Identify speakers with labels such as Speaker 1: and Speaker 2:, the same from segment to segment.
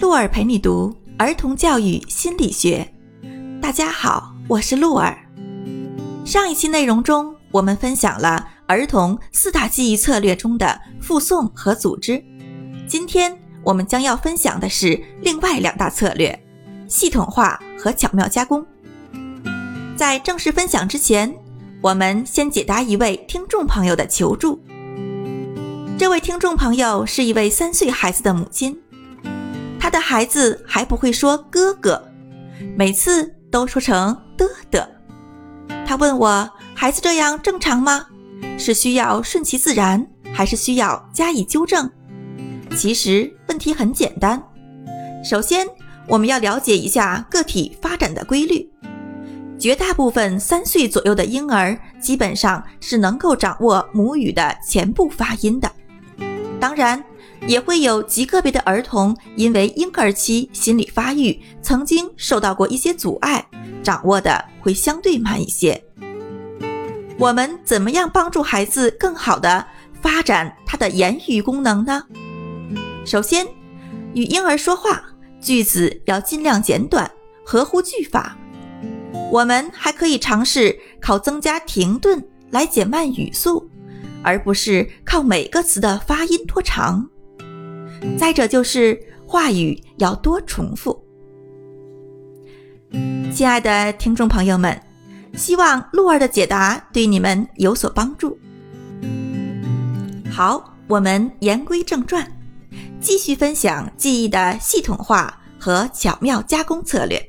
Speaker 1: 鹿儿陪你读儿童教育心理学。大家好，我是鹿儿。上一期内容中，我们分享了儿童四大记忆策略中的复诵和组织。今天我们将要分享的是另外两大策略：系统化和巧妙加工。在正式分享之前，我们先解答一位听众朋友的求助。这位听众朋友是一位三岁孩子的母亲，的孩子还不会说哥哥，每次都说成的的。他问我，孩子这样正常吗？是需要顺其自然，还是需要加以纠正？其实问题很简单，首先我们要了解一下个体发展的规律。绝大部分三岁左右的婴儿基本上是能够掌握母语的前部发音的。当然，也会有极个别的儿童因为婴儿期心理发育曾经受到过一些阻碍，掌握的会相对慢一些。我们怎么样帮助孩子更好的发展他的言语功能呢？首先，与婴儿说话，句子要尽量简短，合乎句法。我们还可以尝试靠增加停顿来减慢语速。而不是靠每个词的发音拖长。再者就是话语要多重复。亲爱的听众朋友们，希望鹿儿的解答对你们有所帮助。好，我们言归正传，继续分享记忆的系统化和巧妙加工策略。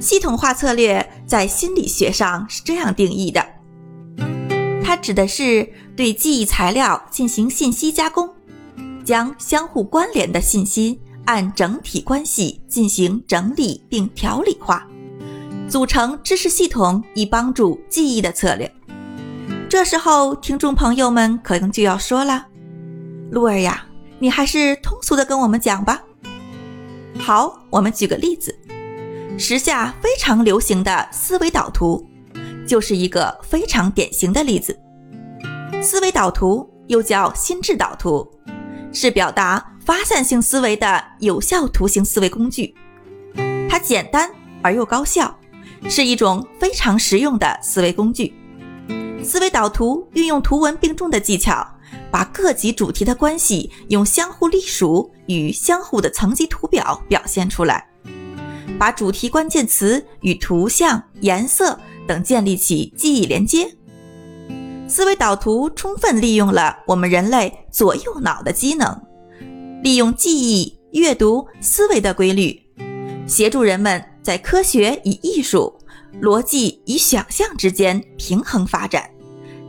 Speaker 1: 系统化策略在心理学上是这样定义的。它指的是对记忆材料进行信息加工，将相互关联的信息按整体关系进行整理并条理化，组成知识系统以帮助记忆的策略。这时候，听众朋友们可能就要说了：“鹿儿呀，你还是通俗的跟我们讲吧。”好，我们举个例子，时下非常流行的思维导图。就是一个非常典型的例子。思维导图又叫心智导图，是表达发散性思维的有效图形思维工具。它简单而又高效，是一种非常实用的思维工具。思维导图运用图文并重的技巧，把各级主题的关系用相互隶属与相互的层级图表表现出来，把主题关键词与图像、颜色。等建立起记忆连接，思维导图充分利用了我们人类左右脑的机能，利用记忆、阅读、思维的规律，协助人们在科学与艺术、逻辑与想象之间平衡发展，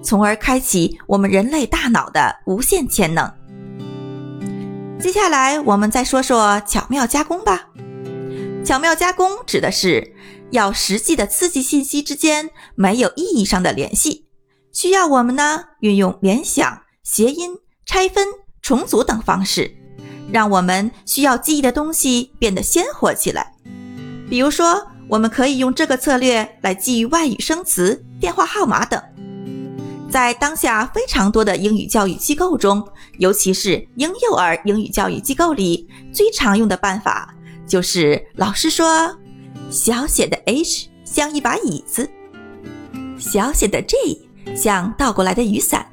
Speaker 1: 从而开启我们人类大脑的无限潜能。接下来，我们再说说巧妙加工吧。巧妙加工指的是。要实际的刺激信息之间没有意义上的联系，需要我们呢运用联想、谐音、拆分、重组等方式，让我们需要记忆的东西变得鲜活起来。比如说，我们可以用这个策略来记忆外语生词、电话号码等。在当下非常多的英语教育机构中，尤其是婴幼儿英语教育机构里，最常用的办法就是老师说。小写的 H 像一把椅子，小写的 G 像倒过来的雨伞，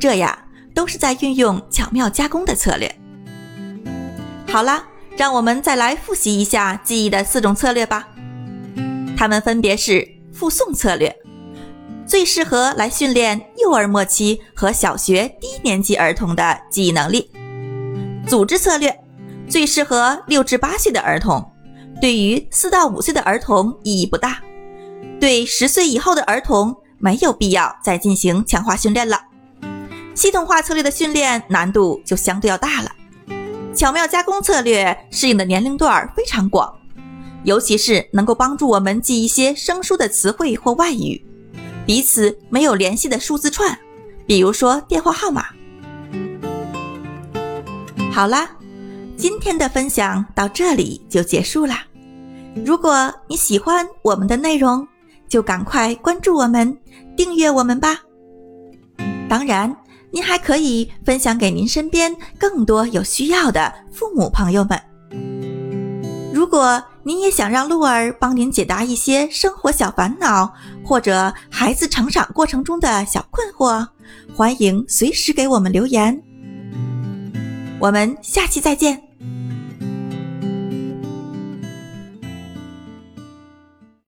Speaker 1: 这样都是在运用巧妙加工的策略。好了，让我们再来复习一下记忆的四种策略吧。它们分别是：复诵策略，最适合来训练幼儿末期和小学低年级儿童的记忆能力；组织策略，最适合六至八岁的儿童。对于四到五岁的儿童意义不大，对十岁以后的儿童没有必要再进行强化训练了。系统化策略的训练难度就相对要大了。巧妙加工策略适应的年龄段非常广，尤其是能够帮助我们记一些生疏的词汇或外语，彼此没有联系的数字串，比如说电话号码。好啦。今天的分享到这里就结束啦。如果你喜欢我们的内容，就赶快关注我们，订阅我们吧。当然，您还可以分享给您身边更多有需要的父母朋友们。如果您也想让鹿儿帮您解答一些生活小烦恼，或者孩子成长过程中的小困惑，欢迎随时给我们留言。我们下期再见。